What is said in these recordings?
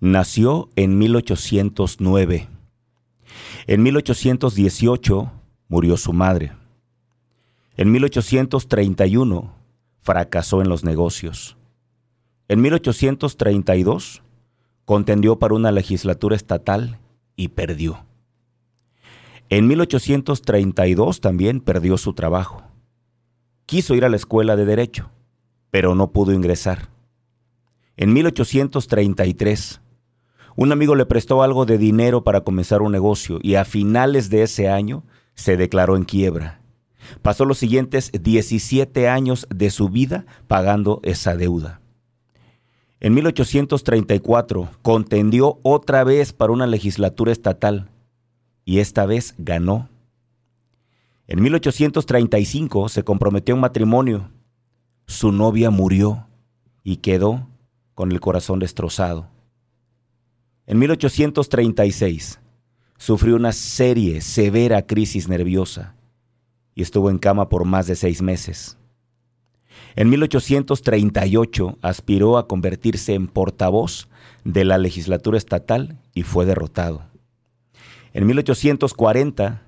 nació en 1809. En 1818 murió su madre. En 1831 fracasó en los negocios. En 1832 contendió para una legislatura estatal y perdió. En 1832 también perdió su trabajo. Quiso ir a la escuela de derecho, pero no pudo ingresar. En 1833, un amigo le prestó algo de dinero para comenzar un negocio y a finales de ese año se declaró en quiebra. Pasó los siguientes 17 años de su vida pagando esa deuda. En 1834 contendió otra vez para una legislatura estatal y esta vez ganó. En 1835 se comprometió en matrimonio. Su novia murió y quedó con el corazón destrozado. En 1836 sufrió una serie severa crisis nerviosa y estuvo en cama por más de seis meses. En 1838 aspiró a convertirse en portavoz de la legislatura estatal y fue derrotado. En 1840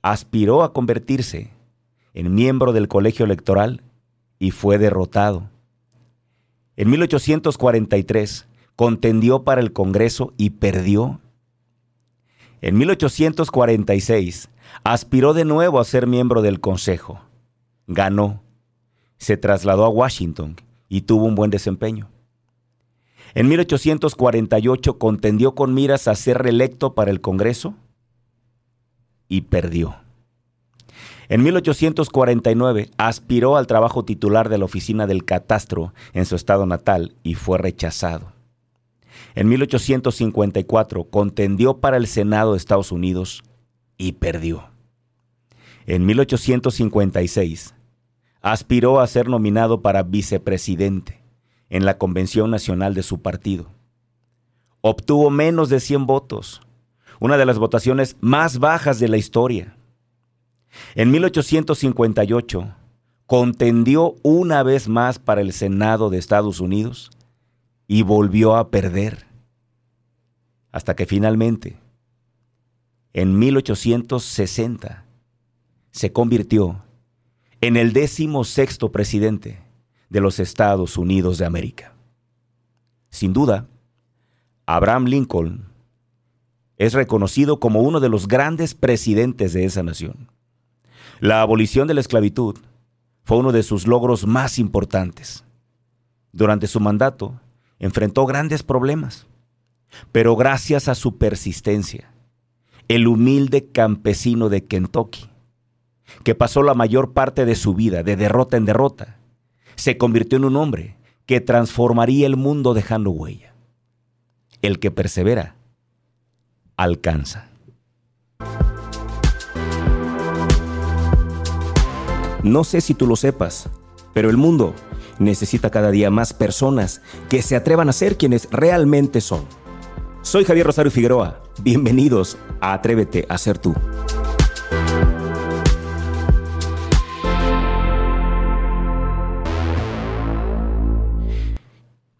aspiró a convertirse en miembro del colegio electoral y fue derrotado. En 1843 contendió para el Congreso y perdió. En 1846 aspiró de nuevo a ser miembro del Consejo. Ganó se trasladó a Washington y tuvo un buen desempeño. En 1848 contendió con miras a ser reelecto para el Congreso y perdió. En 1849 aspiró al trabajo titular de la oficina del catastro en su estado natal y fue rechazado. En 1854 contendió para el Senado de Estados Unidos y perdió. En 1856 aspiró a ser nominado para vicepresidente en la Convención Nacional de su partido. Obtuvo menos de 100 votos, una de las votaciones más bajas de la historia. En 1858 contendió una vez más para el Senado de Estados Unidos y volvió a perder. Hasta que finalmente, en 1860, se convirtió en el décimo sexto presidente de los Estados Unidos de América. Sin duda, Abraham Lincoln es reconocido como uno de los grandes presidentes de esa nación. La abolición de la esclavitud fue uno de sus logros más importantes. Durante su mandato enfrentó grandes problemas, pero gracias a su persistencia, el humilde campesino de Kentucky que pasó la mayor parte de su vida de derrota en derrota, se convirtió en un hombre que transformaría el mundo dejando huella. El que persevera, alcanza. No sé si tú lo sepas, pero el mundo necesita cada día más personas que se atrevan a ser quienes realmente son. Soy Javier Rosario Figueroa. Bienvenidos a Atrévete a ser tú.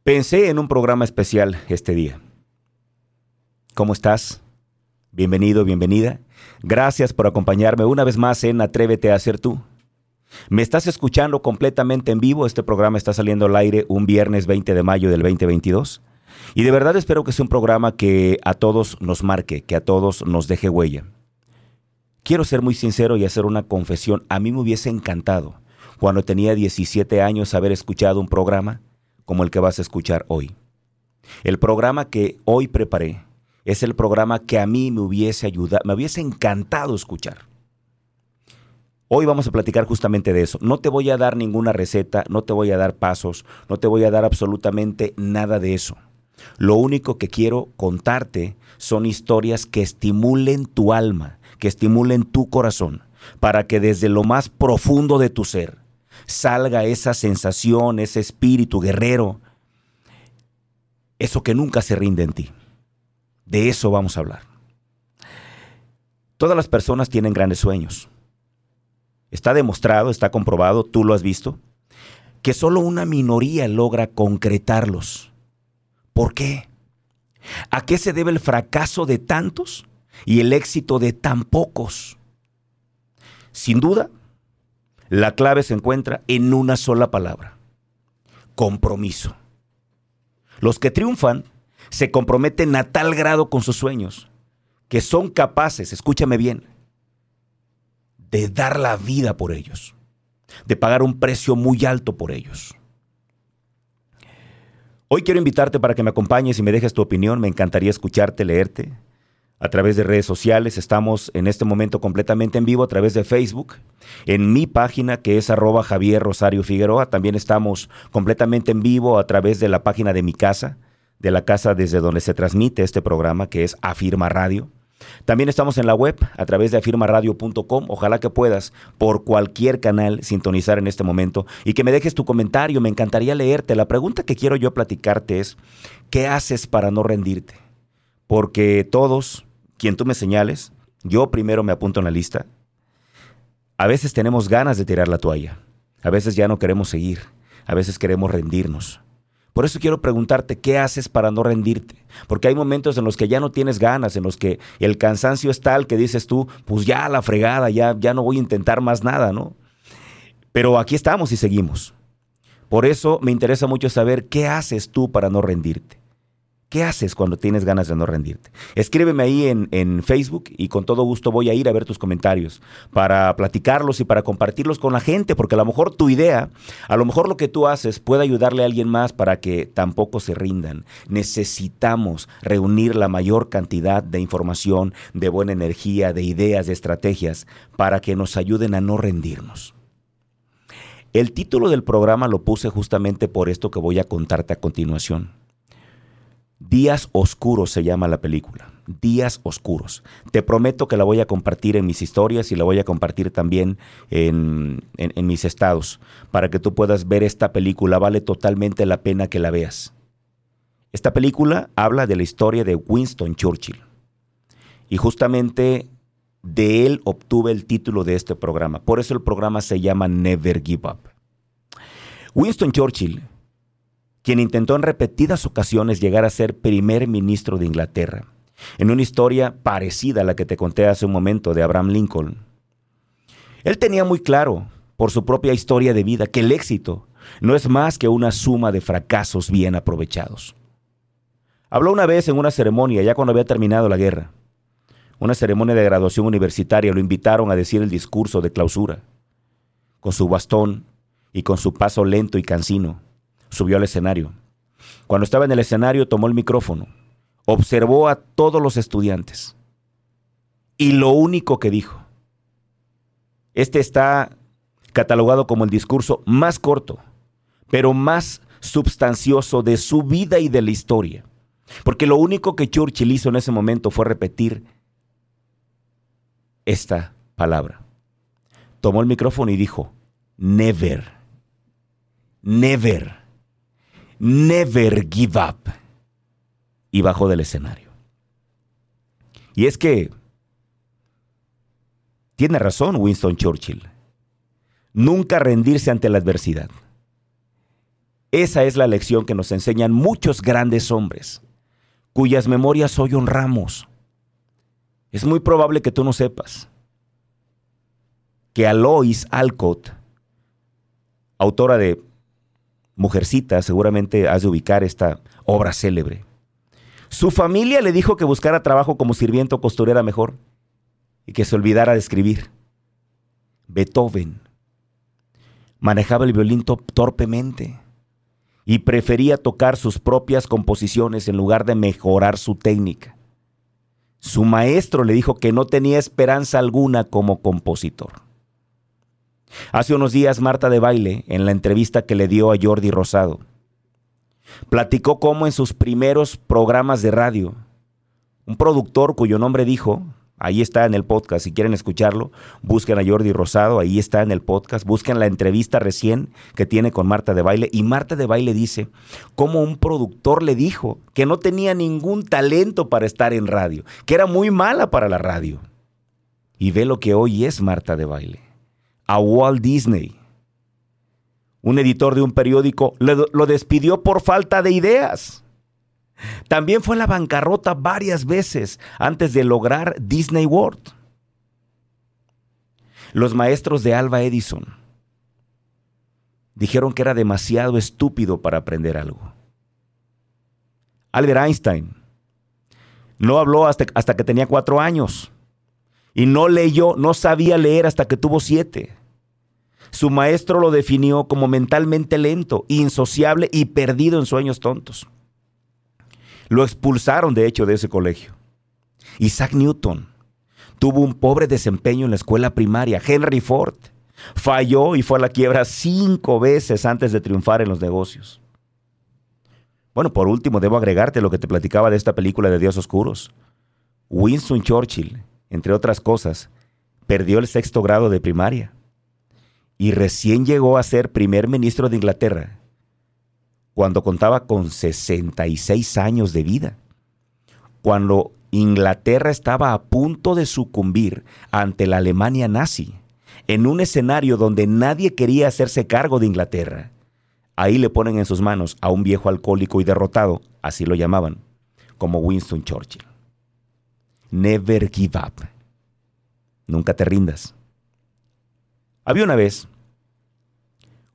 Pensé en un programa especial este día. ¿Cómo estás? Bienvenido, bienvenida. Gracias por acompañarme una vez más en Atrévete a ser tú. Me estás escuchando completamente en vivo. Este programa está saliendo al aire un viernes 20 de mayo del 2022. Y de verdad espero que sea un programa que a todos nos marque, que a todos nos deje huella. Quiero ser muy sincero y hacer una confesión. A mí me hubiese encantado, cuando tenía 17 años, haber escuchado un programa como el que vas a escuchar hoy. El programa que hoy preparé es el programa que a mí me hubiese ayudado, me hubiese encantado escuchar. Hoy vamos a platicar justamente de eso. No te voy a dar ninguna receta, no te voy a dar pasos, no te voy a dar absolutamente nada de eso. Lo único que quiero contarte son historias que estimulen tu alma, que estimulen tu corazón, para que desde lo más profundo de tu ser salga esa sensación, ese espíritu guerrero, eso que nunca se rinde en ti. De eso vamos a hablar. Todas las personas tienen grandes sueños. Está demostrado, está comprobado, tú lo has visto, que solo una minoría logra concretarlos. ¿Por qué? ¿A qué se debe el fracaso de tantos y el éxito de tan pocos? Sin duda, la clave se encuentra en una sola palabra, compromiso. Los que triunfan se comprometen a tal grado con sus sueños que son capaces, escúchame bien, de dar la vida por ellos, de pagar un precio muy alto por ellos. Hoy quiero invitarte para que me acompañes y me dejes tu opinión. Me encantaría escucharte, leerte. A través de redes sociales estamos en este momento completamente en vivo a través de Facebook. En mi página que es arroba Javier Rosario Figueroa. También estamos completamente en vivo a través de la página de mi casa, de la casa desde donde se transmite este programa que es Afirma Radio. También estamos en la web a través de afirmaradio.com. Ojalá que puedas por cualquier canal sintonizar en este momento y que me dejes tu comentario. Me encantaría leerte. La pregunta que quiero yo platicarte es, ¿qué haces para no rendirte? Porque todos, quien tú me señales, yo primero me apunto en la lista. A veces tenemos ganas de tirar la toalla. A veces ya no queremos seguir. A veces queremos rendirnos. Por eso quiero preguntarte, ¿qué haces para no rendirte? Porque hay momentos en los que ya no tienes ganas, en los que el cansancio es tal que dices tú, pues ya la fregada, ya, ya no voy a intentar más nada, ¿no? Pero aquí estamos y seguimos. Por eso me interesa mucho saber qué haces tú para no rendirte. ¿Qué haces cuando tienes ganas de no rendirte? Escríbeme ahí en, Facebook y con todo gusto voy a ir a ver tus comentarios para platicarlos y para compartirlos con la gente, porque a lo mejor tu idea, a lo mejor lo que tú haces puede ayudarle a alguien más para que tampoco se rindan. Necesitamos reunir la mayor cantidad de información, de buena energía, de ideas, de estrategias para que nos ayuden a no rendirnos. El título del programa lo puse justamente por esto que voy a contarte a continuación. Días Oscuros se llama la película. Días Oscuros. Te prometo que la voy a compartir en mis historias y la voy a compartir también en, mis estados para que tú puedas ver esta película. Vale totalmente la pena que la veas. Esta película habla de la historia de Winston Churchill. Y justamente de él obtuve el título de este programa. Por eso el programa se llama Never Give Up. Winston Churchill quien intentó en repetidas ocasiones llegar a ser primer ministro de Inglaterra, en una historia parecida a la que te conté hace un momento de Abraham Lincoln. Él tenía muy claro, por su propia historia de vida, que el éxito no es más que una suma de fracasos bien aprovechados. Habló una vez en una ceremonia, ya cuando había terminado la guerra. Una ceremonia de graduación universitaria, lo invitaron a decir el discurso de clausura. Con su bastón y con su paso lento y cansino, subió al escenario. Cuando estaba en el escenario tomó el micrófono, observó a todos los estudiantes y lo único que dijo, este está catalogado como el discurso más corto, pero más substancioso de su vida y de la historia. Porque lo único que Churchill hizo en ese momento fue repetir esta palabra. Tomó el micrófono y dijo, never, never Never Give Up. Y bajó del escenario. Y es que tiene razón Winston Churchill. Nunca rendirse ante la adversidad. Esa es la lección que nos enseñan muchos grandes hombres, cuyas memorias hoy honramos. Es muy probable que tú no sepas que Alois Alcott, autora de Mujercita, seguramente has de ubicar esta obra célebre. Su familia le dijo que buscara trabajo como sirviente o costurera mejor y que se olvidara de escribir. Beethoven manejaba el violín torpemente y prefería tocar sus propias composiciones en lugar de mejorar su técnica. Su maestro le dijo que no tenía esperanza alguna como compositor. Hace unos días Marta de Baile, en la entrevista que le dio a Jordi Rosado, platicó cómo en sus primeros programas de radio, un productor cuyo nombre dijo, ahí está en el podcast, si quieren escucharlo, busquen a Jordi Rosado, ahí está en el podcast, busquen la entrevista recién que tiene con Marta de Baile, y Marta de Baile dice cómo un productor le dijo que no tenía ningún talento para estar en radio, que era muy mala para la radio. Y ve lo que hoy es Marta de Baile a Walt Disney. Un editor de un periódico lo despidió por falta de ideas. También fue a la bancarrota varias veces antes de lograr Disney World. Los maestros de Alba Edison dijeron que era demasiado estúpido para aprender algo. Albert Einstein no habló hasta, hasta que tenía cuatro años y no leyó, no sabía leer hasta que tuvo siete. Su maestro lo definió como mentalmente lento, insociable y perdido en sueños tontos. Lo expulsaron, de hecho, de ese colegio. Isaac Newton tuvo un pobre desempeño en la escuela primaria. Henry Ford falló y fue a la quiebra cinco veces antes de triunfar en los negocios. Bueno, por último, debo agregarte lo que te platicaba de esta película de Dios Oscuros. Winston Churchill, entre otras cosas, perdió el sexto grado de primaria y recién llegó a ser primer ministro de Inglaterra cuando contaba con 66 años de vida, cuando Inglaterra estaba a punto de sucumbir ante la Alemania nazi, en un escenario donde nadie quería hacerse cargo de Inglaterra. Ahí le ponen en sus manos a un viejo alcohólico y derrotado, así lo llamaban, como Winston Churchill. Never give up. Nunca te rindas. Había una vez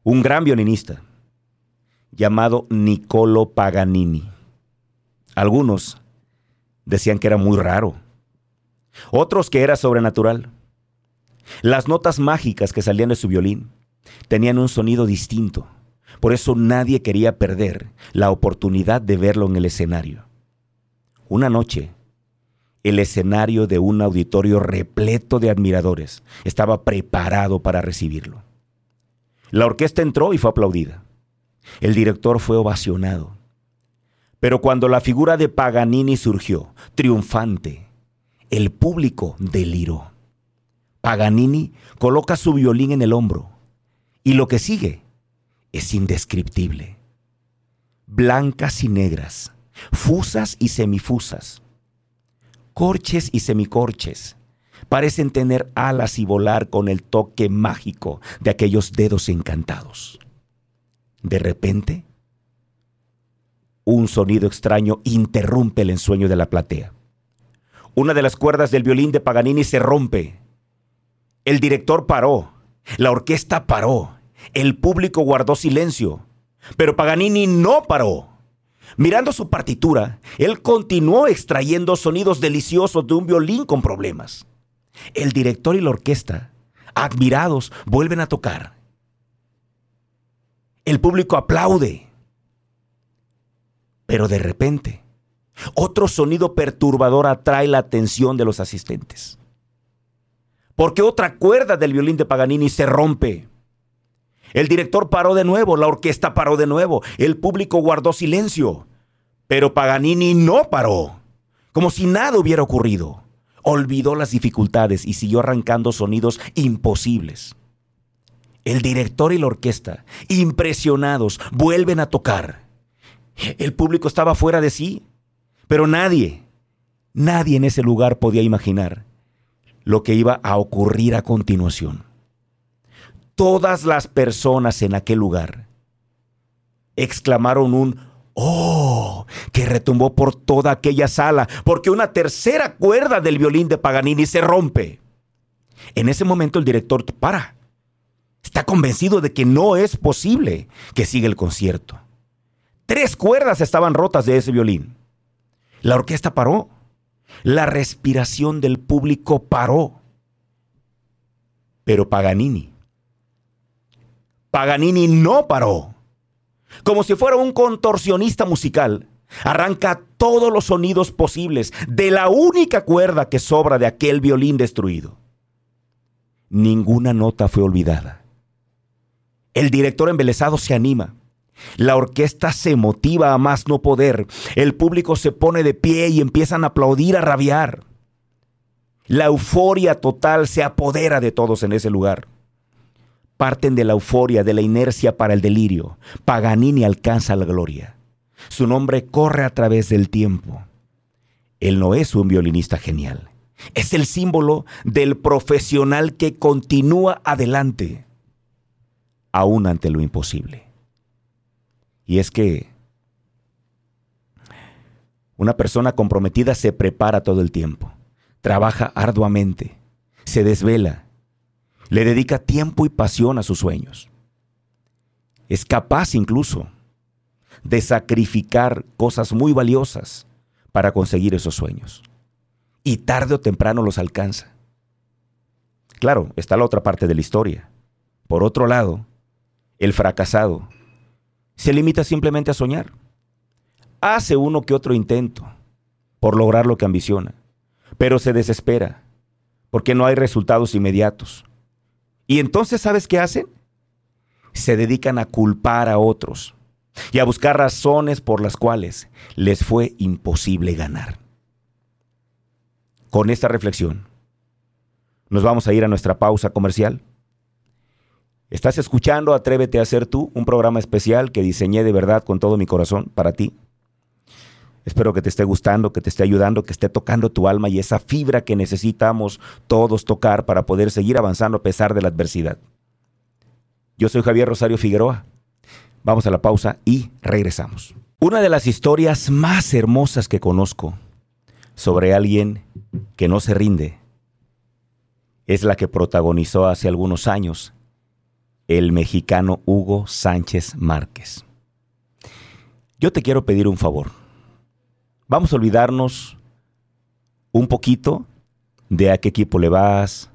un gran violinista llamado Niccolo Paganini. Algunos decían que era muy raro, otros que era sobrenatural. Las notas mágicas que salían de su violín tenían un sonido distinto, por eso nadie quería perder la oportunidad de verlo en el escenario. Una noche, el escenario de un auditorio repleto de admiradores estaba preparado para recibirlo. La orquesta entró y fue aplaudida. El director fue ovacionado. Pero cuando la figura de Paganini surgió, triunfante, el público deliró. Paganini coloca su violín en el hombro y lo que sigue es indescriptible. Blancas y negras, fusas y semifusas, corches y semicorches, parecen tener alas y volar con el toque mágico de aquellos dedos encantados. De repente, un sonido extraño interrumpe el ensueño de la platea. Una de las cuerdas del violín de Paganini se rompe. El director paró, la orquesta paró, el público guardó silencio, pero Paganini no paró. Mirando su partitura, él continuó extrayendo sonidos deliciosos de un violín con problemas. El director y la orquesta, admirados, vuelven a tocar. El público aplaude. Pero de repente, otro sonido perturbador atrae la atención de los asistentes. Porque otra cuerda del violín de Paganini se rompe. El director paró de nuevo, la orquesta paró de nuevo, el público guardó silencio. Pero Paganini no paró, como si nada hubiera ocurrido olvidó las dificultades y siguió arrancando sonidos imposibles. El director y la orquesta, impresionados, vuelven a tocar. El público estaba fuera de sí, pero nadie, nadie en ese lugar podía imaginar lo que iba a ocurrir a continuación. Todas las personas en aquel lugar exclamaron un ¡Oh! que retumbó por toda aquella sala, porque una tercera cuerda del violín de Paganini se rompe. En ese momento el director para. Está convencido de que no es posible que siga el concierto. Tres cuerdas estaban rotas de ese violín. La orquesta paró. La respiración del público paró. Pero Paganini. Paganini no paró como si fuera un contorsionista musical. Arranca todos los sonidos posibles de la única cuerda que sobra de aquel violín destruido. Ninguna nota fue olvidada. El director embelesado se anima. La orquesta se motiva a más no poder. El público se pone de pie y empiezan a aplaudir, a rabiar. La euforia total se apodera de todos en ese lugar parten de la euforia, de la inercia para el delirio. Paganini alcanza la gloria. Su nombre corre a través del tiempo. Él no es un violinista genial. Es el símbolo del profesional que continúa adelante, aún ante lo imposible. Y es que Una persona comprometida se prepara todo el tiempo, trabaja arduamente, se desvela, le dedica tiempo y pasión a sus sueños. Es capaz incluso de sacrificar cosas muy valiosas para conseguir esos sueños. Y tarde o temprano los alcanza. Claro, está la otra parte de la historia. Por otro lado, el fracasado se limita simplemente a soñar. Hace uno que otro intento por lograr lo que ambiciona, pero se desespera porque no hay resultados inmediatos. Y entonces, ¿sabes qué hacen? Se dedican a culpar a otros y a buscar razones por las cuales les fue imposible ganar. Con esta reflexión, nos vamos a ir a nuestra pausa comercial. Estás escuchando Atrévete a ser tú, un programa especial que diseñé de verdad con todo mi corazón para ti. Espero que te esté gustando, que te esté ayudando, que esté tocando tu alma y esa fibra que necesitamos todos tocar para poder seguir avanzando a pesar de la adversidad. Yo soy Javier Rosario Figueroa. Vamos a la pausa y regresamos. Una de las historias más hermosas que conozco sobre alguien que no se rinde es la que protagonizó hace algunos años el mexicano Hugo Sánchez Márquez. Yo te quiero pedir un favor. Vamos a olvidarnos un poquito de a qué equipo le vas,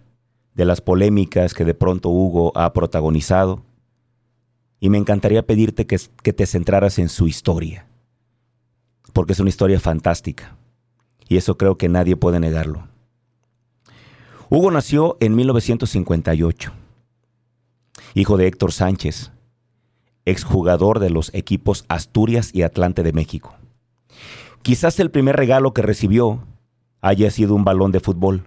de las polémicas que de pronto Hugo ha protagonizado. Y me encantaría pedirte que, te centraras en su historia, porque es una historia fantástica. Y eso creo que nadie puede negarlo. Hugo nació en 1958 hijo de Héctor Sánchez, exjugador de los equipos Asturias y Atlante de México. Quizás el primer regalo que recibió haya sido un balón de fútbol.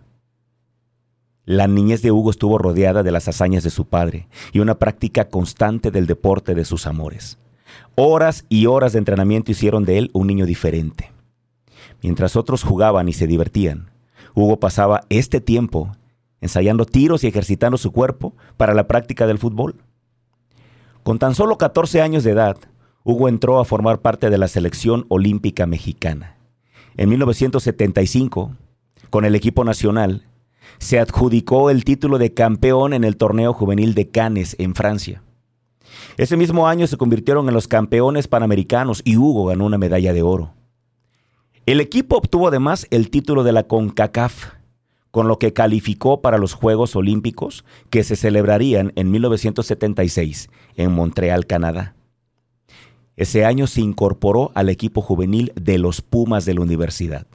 La niñez de Hugo estuvo rodeada de las hazañas de su padre y una práctica constante del deporte de sus amores. Horas y horas de entrenamiento hicieron de él un niño diferente. Mientras otros jugaban y se divertían, Hugo pasaba este tiempo ensayando tiros y ejercitando su cuerpo para la práctica del fútbol. Con tan solo 14 años de edad, Hugo entró a formar parte de la selección olímpica mexicana. En 1975, con el equipo nacional, se adjudicó el título de campeón en el torneo juvenil de Cannes en Francia. Ese mismo año se convirtieron en los campeones panamericanos y Hugo ganó una medalla de oro. El equipo obtuvo además el título de la CONCACAF, con lo que calificó para los Juegos Olímpicos que se celebrarían en 1976 en Montreal, Canadá. Ese año se incorporó al equipo juvenil de los Pumas de la universidad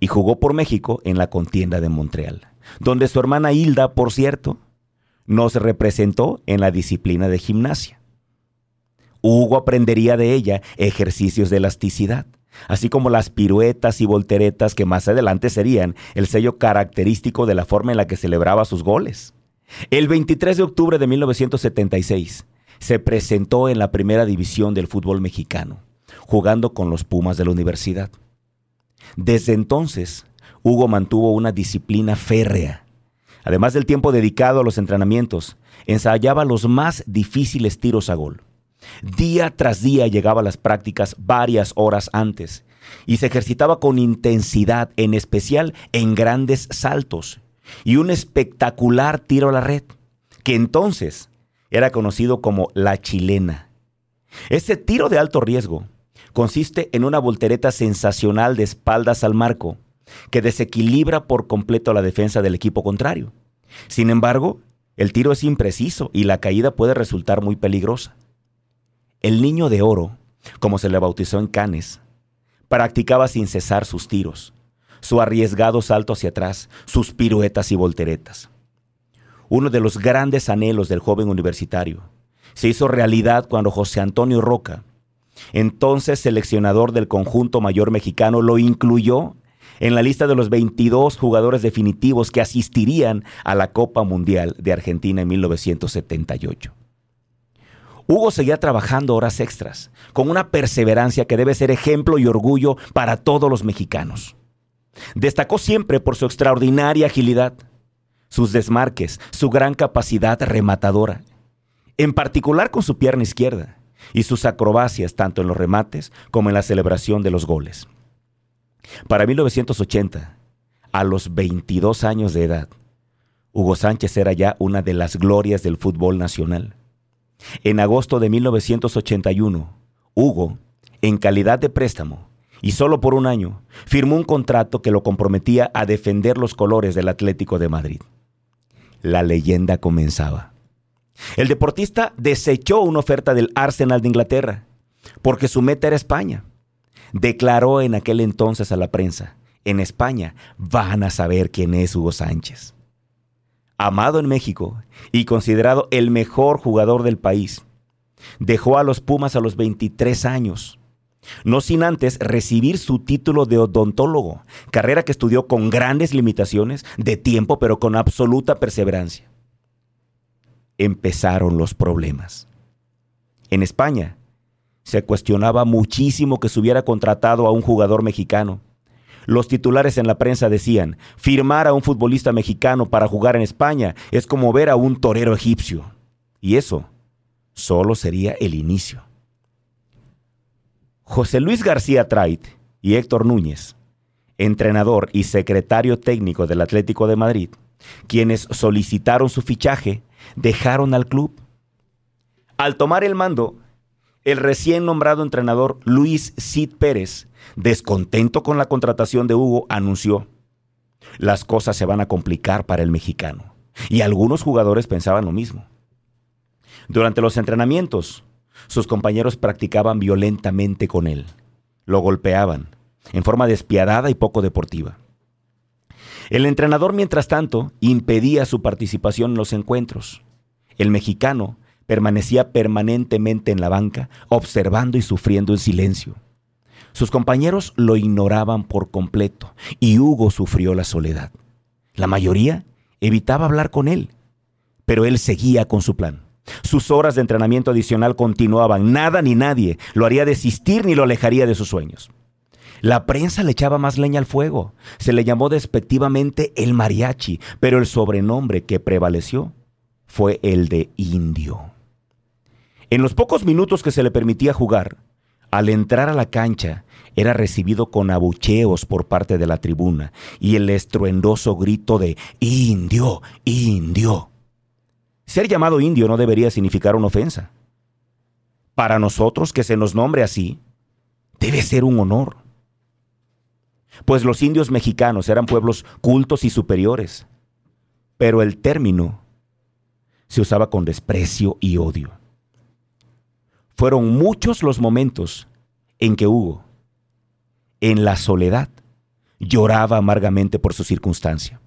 y jugó por México en la contienda de Montreal, donde su hermana Hilda, por cierto, nos representó en la disciplina de gimnasia. Hugo aprendería de ella ejercicios de elasticidad así como las piruetas y volteretas que más adelante serían el sello característico de la forma en la que celebraba sus goles. El 23 de octubre de 1976 se presentó en la primera división del fútbol mexicano, jugando con los Pumas de la universidad. Desde entonces, Hugo mantuvo una disciplina férrea. Además del tiempo dedicado a los entrenamientos, ensayaba los más difíciles tiros a gol Día tras día llegaba a las prácticas varias horas antes y se ejercitaba con intensidad, en especial en grandes saltos y un espectacular tiro a la red, que entonces era conocido como la chilena. Este tiro de alto riesgo consiste en una voltereta sensacional de espaldas al marco que desequilibra por completo la defensa del equipo contrario. Sin embargo, el tiro es impreciso y la caída puede resultar muy peligrosa. El niño de oro, como se le bautizó en Canes, practicaba sin cesar sus tiros, su arriesgado salto hacia atrás, sus piruetas y volteretas. Uno de los grandes anhelos del joven universitario se hizo realidad cuando José Antonio Roca, entonces seleccionador del conjunto mayor mexicano, lo incluyó en la lista de los 22 jugadores definitivos que asistirían a la Copa Mundial de Argentina en 1978. Hugo seguía trabajando horas extras, con una perseverancia que debe ser ejemplo y orgullo para todos los mexicanos. Destacó siempre por su extraordinaria agilidad, sus desmarques, su gran capacidad rematadora, en particular con su pierna izquierda, y sus acrobacias tanto en los remates como en la celebración de los goles. Para 1980, a los 22 años de edad, Hugo Sánchez era ya una de las glorias del fútbol nacional. En agosto de 1981, Hugo, en calidad de préstamo, y solo por un año, firmó un contrato que lo comprometía a defender los colores del Atlético de Madrid. La leyenda comenzaba. El deportista desechó una oferta del Arsenal de Inglaterra, porque su meta era España. Declaró en aquel entonces a la prensa, en España van a saber quién es Hugo Sánchez. Amado en México y considerado el mejor jugador del país, dejó a los Pumas a los 23 años, no sin antes recibir su título de odontólogo, carrera que estudió con grandes limitaciones de tiempo pero con absoluta perseverancia. Empezaron los problemas. En España, se cuestionaba muchísimo que se hubiera contratado a un jugador mexicano. Los titulares en la prensa decían, firmar a un futbolista mexicano para jugar en España es como ver a un torero egipcio. Y eso solo sería el inicio. José Luis García Trait y Héctor Núñez, entrenador y secretario técnico del Atlético de Madrid, quienes solicitaron su fichaje, dejaron al club. Al tomar el mando, el recién nombrado entrenador Luis Cid Pérez, descontento con la contratación de Hugo, anunció, las cosas se van a complicar para el mexicano. Y algunos jugadores pensaban lo mismo. Durante los entrenamientos, sus compañeros practicaban violentamente con él. Lo golpeaban, en forma despiadada y poco deportiva. El entrenador, mientras tanto, impedía su participación en los encuentros. El mexicano permanecía permanentemente en la banca, observando y sufriendo en silencio. Sus compañeros lo ignoraban por completo y Hugo sufrió la soledad. La mayoría evitaba hablar con él, pero él seguía con su plan. Sus horas de entrenamiento adicional continuaban. Nada ni nadie lo haría desistir ni lo alejaría de sus sueños. La prensa le echaba más leña al fuego. Se le llamó despectivamente el mariachi, pero el sobrenombre que prevaleció fue el de indio. En los pocos minutos que se le permitía jugar, al entrar a la cancha, era recibido con abucheos por parte de la tribuna y el estruendoso grito de indio, indio. Ser llamado indio no debería significar una ofensa. Para nosotros que se nos nombre así, debe ser un honor. Pues los indios mexicanos eran pueblos cultos y superiores, pero el término se usaba con desprecio y odio. Fueron muchos los momentos en que Hugo, en la soledad, lloraba amargamente por su circunstancia.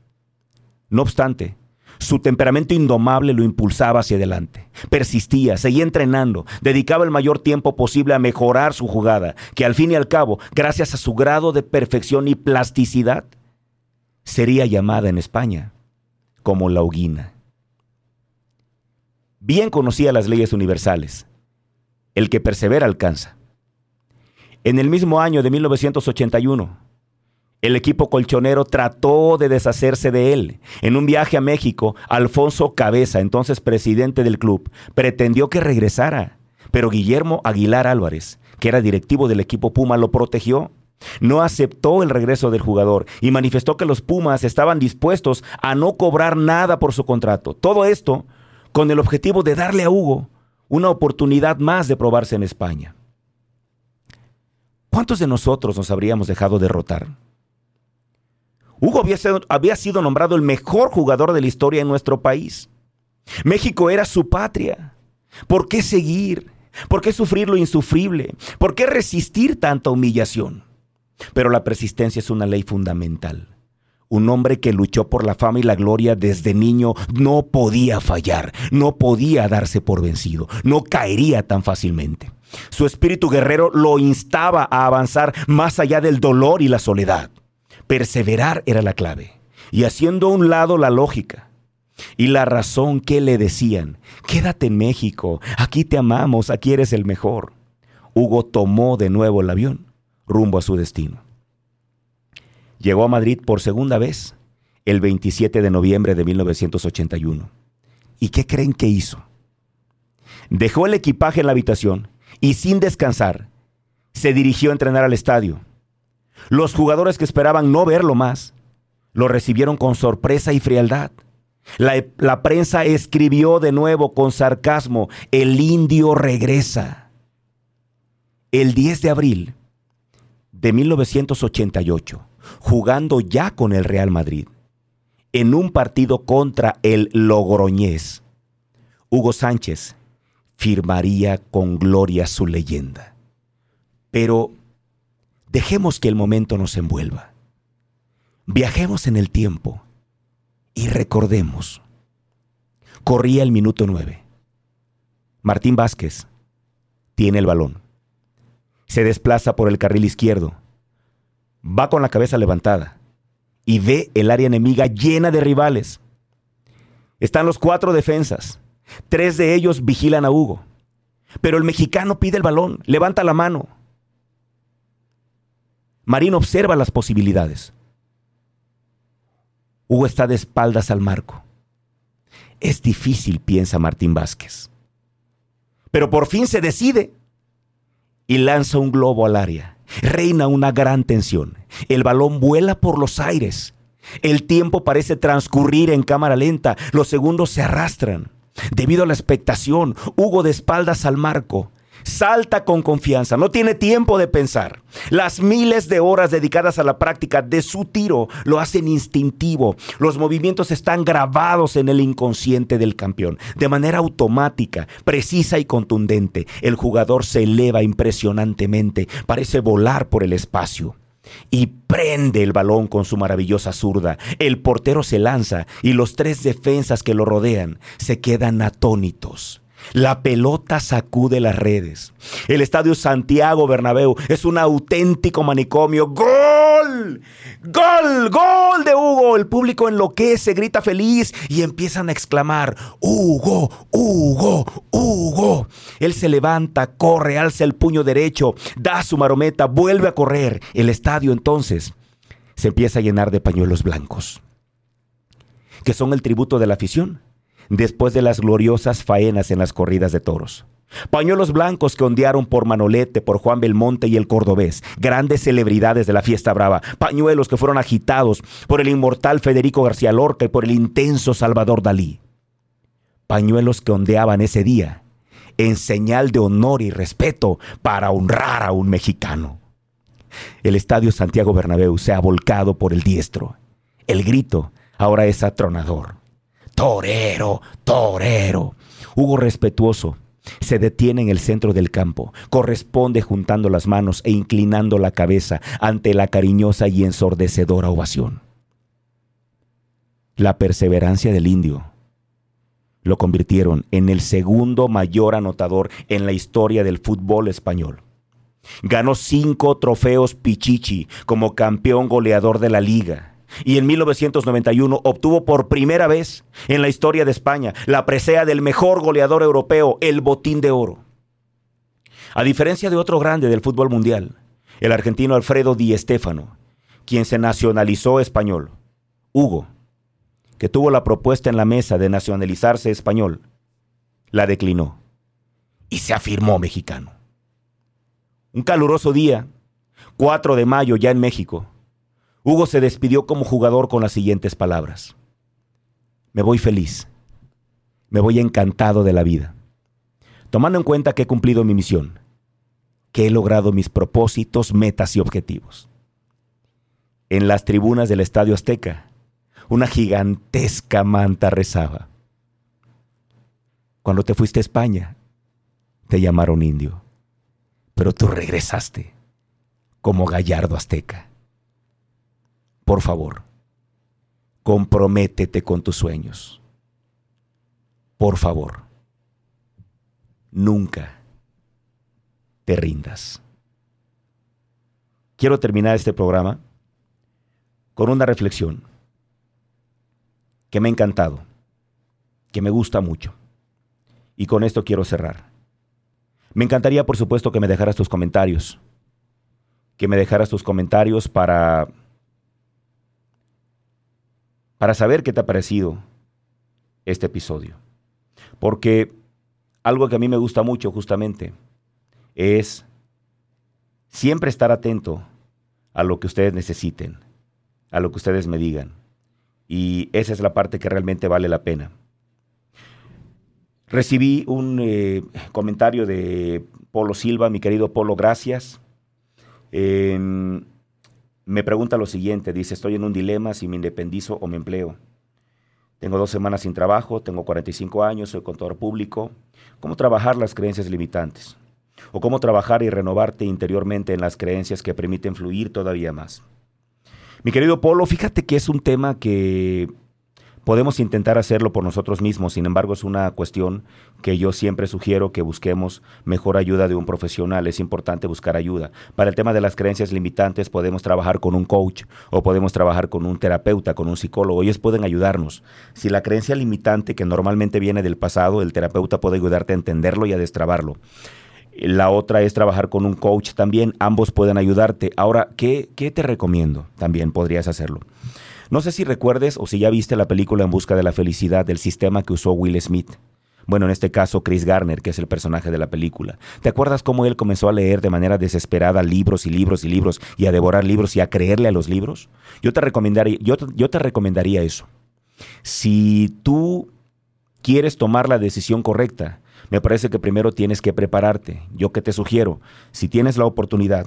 No obstante, su temperamento indomable lo impulsaba hacia adelante. Persistía, seguía entrenando, dedicaba el mayor tiempo posible a mejorar su jugada, que al fin y al cabo, gracias a su grado de perfección y plasticidad, sería llamada en España como la hoguina. Bien conocía las leyes universales el que persevera alcanza. En el mismo año de 1981, el equipo colchonero trató de deshacerse de él. En un viaje a México, Alfonso Cabeza, entonces presidente del club, pretendió que regresara, pero Guillermo Aguilar Álvarez, que era directivo del equipo Puma, lo protegió. No aceptó el regreso del jugador y manifestó que los Pumas estaban dispuestos a no cobrar nada por su contrato. Todo esto con el objetivo de darle a Hugo una oportunidad más de probarse en España. ¿Cuántos de nosotros nos habríamos dejado derrotar? Hugo había sido, había sido, nombrado el mejor jugador de la historia en nuestro país. México era su patria. ¿Por qué seguir? ¿Por qué sufrir lo insufrible? ¿Por qué resistir tanta humillación? Pero la persistencia es una ley fundamental. Un hombre que luchó por la fama y la gloria desde niño no podía fallar, no podía darse por vencido, no caería tan fácilmente. Su espíritu guerrero lo instaba a avanzar más allá del dolor y la soledad. Perseverar era la clave. Y haciendo a un lado la lógica y la razón que le decían, quédate en México, aquí te amamos, aquí eres el mejor. Hugo tomó de nuevo el avión rumbo a su destino. Llegó a Madrid por segunda vez el 27 de noviembre de 1981. ¿Y qué creen que hizo? Dejó el equipaje en la habitación y sin descansar se dirigió a entrenar al estadio. Los jugadores que esperaban no verlo más, lo recibieron con sorpresa y frialdad. La, prensa escribió de nuevo con sarcasmo, el indio regresa. El 10 de abril de 1988, jugando ya con el Real Madrid, en un partido contra el Logroñés, Hugo Sánchez firmaría con gloria su leyenda. Pero dejemos que el momento nos envuelva. Viajemos en el tiempo y recordemos. Corría el minuto nueve. Martín Vázquez tiene el balón. Se desplaza por el carril izquierdo. Va con la cabeza levantada y ve el área enemiga llena de rivales. Están los cuatro defensas. Tres de ellos vigilan a Hugo. Pero el mexicano pide el balón, levanta la mano. Marín observa las posibilidades. Hugo está de espaldas al marco. Es difícil, piensa Martín Vázquez. Pero por fin se decide y lanza un globo al área. Reina una gran tensión. El balón vuela por los aires. El tiempo parece transcurrir en cámara lenta. Los segundos se arrastran. Debido a la expectación, Hugo de espaldas al marco. Salta con confianza, no tiene tiempo de pensar. Las miles de horas dedicadas a la práctica de su tiro lo hacen instintivo. Los movimientos están grabados en el inconsciente del campeón. De manera automática, precisa y contundente, el jugador se eleva impresionantemente, parece volar por el espacio y prende el balón con su maravillosa zurda. El portero se lanza y los tres defensas que lo rodean se quedan atónitos. La pelota sacude las redes. El estadio Santiago Bernabéu es un auténtico manicomio. ¡Gol! ¡Gol! ¡Gol de Hugo! El público enloquece, grita feliz y empiezan a exclamar: ¡Hugo! ¡Hugo! ¡Hugo! Él se levanta, corre, alza el puño derecho, da su marometa, vuelve a correr. El estadio entonces se empieza a llenar de pañuelos blancos, que son el tributo de la afición después de las gloriosas faenas en las corridas de toros. Pañuelos blancos que ondearon por Manolete, por Juan Belmonte y el Cordobés, grandes celebridades de la fiesta brava. Pañuelos que fueron agitados por el inmortal Federico García Lorca y por el intenso Salvador Dalí. Pañuelos que ondeaban ese día en señal de honor y respeto para honrar a un mexicano. El estadio Santiago Bernabéu se ha volcado por el diestro. El grito ahora es atronador. Torero, torero. Hugo respetuoso se detiene en el centro del campo, corresponde juntando las manos e inclinando la cabeza ante la cariñosa y ensordecedora ovación. La perseverancia del indio lo convirtieron en el segundo mayor anotador en la historia del fútbol español. Ganó cinco trofeos Pichichi como campeón goleador de la liga y en 1991 obtuvo por primera vez en la historia de España la presea del mejor goleador europeo, el Botín de Oro. A diferencia de otro grande del fútbol mundial, el argentino Alfredo Di Stéfano, quien se nacionalizó español, Hugo, que tuvo la propuesta en la mesa de nacionalizarse español, la declinó y se afirmó mexicano. Un caluroso día, 4 de mayo ya en México, Hugo se despidió como jugador con las siguientes palabras. Me voy feliz. Me voy encantado de la vida. Tomando en cuenta que he cumplido mi misión, que he logrado mis propósitos, metas y objetivos. En las tribunas del Estadio Azteca, una gigantesca manta rezaba. Cuando te fuiste a España, te llamaron indio, pero tú regresaste como gallardo azteca. Por favor, comprométete con tus sueños. Por favor, nunca te rindas. Quiero terminar este programa con una reflexión que me ha encantado, que me gusta mucho. Y con esto quiero cerrar. Me encantaría, por supuesto, que me dejaras tus comentarios, que me dejaras tus comentarios para para saber qué te ha parecido este episodio. Porque algo que a mí me gusta mucho justamente es siempre estar atento a lo que ustedes necesiten, a lo que ustedes me digan. Y esa es la parte que realmente vale la pena. Recibí un eh, comentario de Polo Silva, mi querido Polo, gracias. Em, me pregunta lo siguiente, dice, estoy en un dilema si me independizo o me empleo. Tengo dos semanas sin trabajo, tengo 45 años, soy contador público. ¿Cómo trabajar las creencias limitantes? ¿O cómo trabajar y renovarte interiormente en las creencias que permiten fluir todavía más? Mi querido Polo, fíjate que es un tema que Podemos intentar hacerlo por nosotros mismos, sin embargo es una cuestión que yo siempre sugiero que busquemos mejor ayuda de un profesional. Es importante buscar ayuda. Para el tema de las creencias limitantes podemos trabajar con un coach o podemos trabajar con un terapeuta, con un psicólogo. Ellos pueden ayudarnos. Si la creencia limitante que normalmente viene del pasado, el terapeuta puede ayudarte a entenderlo y a destrabarlo. La otra es trabajar con un coach también. Ambos pueden ayudarte. Ahora, ¿qué, qué te recomiendo? También podrías hacerlo. No sé si recuerdes o si ya viste la película En Busca de la Felicidad del sistema que usó Will Smith. Bueno, en este caso Chris Garner, que es el personaje de la película. ¿Te acuerdas cómo él comenzó a leer de manera desesperada libros y libros y libros y a devorar libros y a creerle a los libros? Yo te recomendaría, yo, yo te recomendaría eso. Si tú quieres tomar la decisión correcta, me parece que primero tienes que prepararte. Yo que te sugiero, si tienes la oportunidad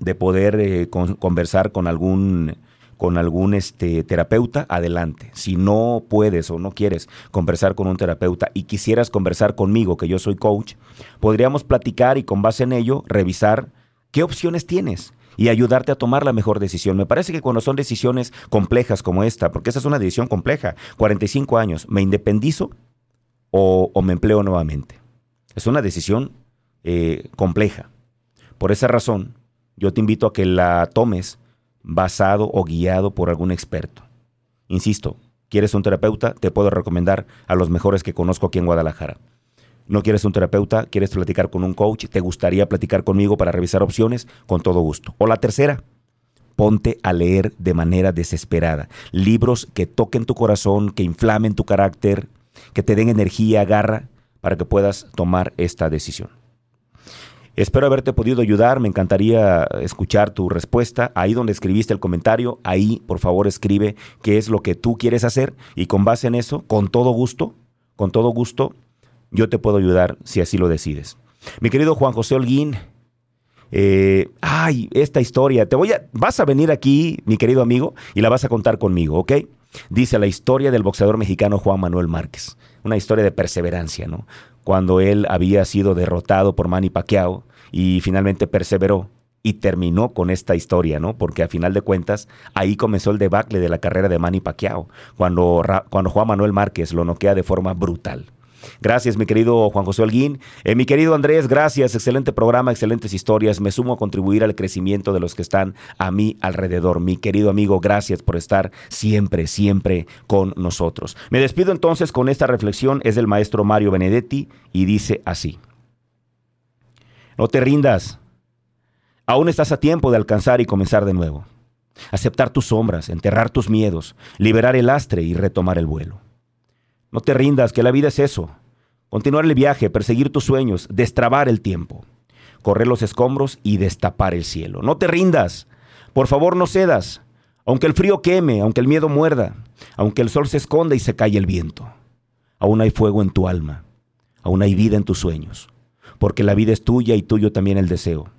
de poder eh, conversar con algún con algún este, terapeuta, adelante. Si no puedes o no quieres conversar con un terapeuta y quisieras conversar conmigo, que yo soy coach, podríamos platicar y con base en ello revisar qué opciones tienes y ayudarte a tomar la mejor decisión. Me parece que cuando son decisiones complejas como esta, porque esa es una decisión compleja, 45 años, ¿me independizo o, me empleo nuevamente? Es una decisión eh, compleja. Por esa razón, yo te invito a que la tomes basado o guiado por algún experto. Insisto, ¿quieres un terapeuta? Te puedo recomendar a los mejores que conozco aquí en Guadalajara. ¿No quieres un terapeuta? ¿Quieres platicar con un coach? ¿Te gustaría platicar conmigo para revisar opciones? Con todo gusto. O la tercera, ponte a leer de manera desesperada. Libros que toquen tu corazón, que inflamen tu carácter, que te den energía, garra, para que puedas tomar esta decisión. Espero haberte podido ayudar, me encantaría escuchar tu respuesta. Ahí donde escribiste el comentario, ahí por favor escribe qué es lo que tú quieres hacer y con base en eso, con todo gusto, con todo gusto, yo te puedo ayudar si así lo decides. Mi querido Juan José Holguín, eh, ay, esta historia, te voy a, vas a venir aquí, mi querido amigo, y la vas a contar conmigo, ¿ok? Dice la historia del boxeador mexicano Juan Manuel Márquez, una historia de perseverancia, ¿no? Cuando él había sido derrotado por Manny Pacquiao, y finalmente perseveró y terminó con esta historia, ¿no? Porque a final de cuentas ahí comenzó el debacle de la carrera de Manny Pacquiao, cuando, cuando Juan Manuel Márquez lo noquea de forma brutal. Gracias, mi querido Juan José Holguín. Eh, mi querido Andrés, gracias. Excelente programa, excelentes historias. Me sumo a contribuir al crecimiento de los que están a mi alrededor. Mi querido amigo, gracias por estar siempre, siempre con nosotros. Me despido entonces con esta reflexión. Es del maestro Mario Benedetti y dice así. No te rindas. Aún estás a tiempo de alcanzar y comenzar de nuevo. Aceptar tus sombras, enterrar tus miedos, liberar el lastre y retomar el vuelo. No te rindas, que la vida es eso. Continuar el viaje, perseguir tus sueños, destrabar el tiempo, correr los escombros y destapar el cielo. No te rindas. Por favor, no cedas. Aunque el frío queme, aunque el miedo muerda, aunque el sol se esconda y se calle el viento. Aún hay fuego en tu alma. Aún hay vida en tus sueños porque la vida es tuya y tuyo también el deseo,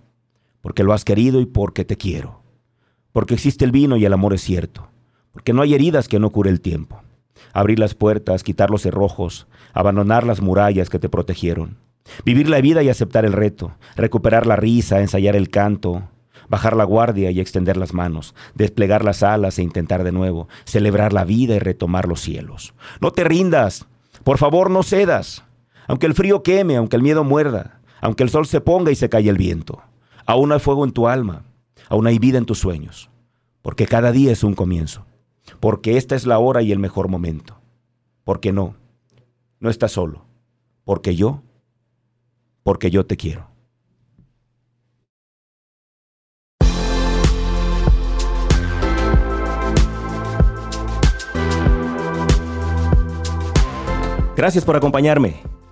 porque lo has querido y porque te quiero, porque existe el vino y el amor es cierto, porque no hay heridas que no cure el tiempo. Abrir las puertas, quitar los cerrojos, abandonar las murallas que te protegieron. Vivir la vida y aceptar el reto, recuperar la risa, ensayar el canto, bajar la guardia y extender las manos, desplegar las alas e intentar de nuevo, celebrar la vida y retomar los cielos. No te rindas, por favor no cedas. Aunque el frío queme, aunque el miedo muerda, aunque el sol se ponga y se calle el viento, aún hay fuego en tu alma, aún hay vida en tus sueños, porque cada día es un comienzo, porque esta es la hora y el mejor momento. Porque no, no estás solo, porque yo, porque yo te quiero. Gracias por acompañarme.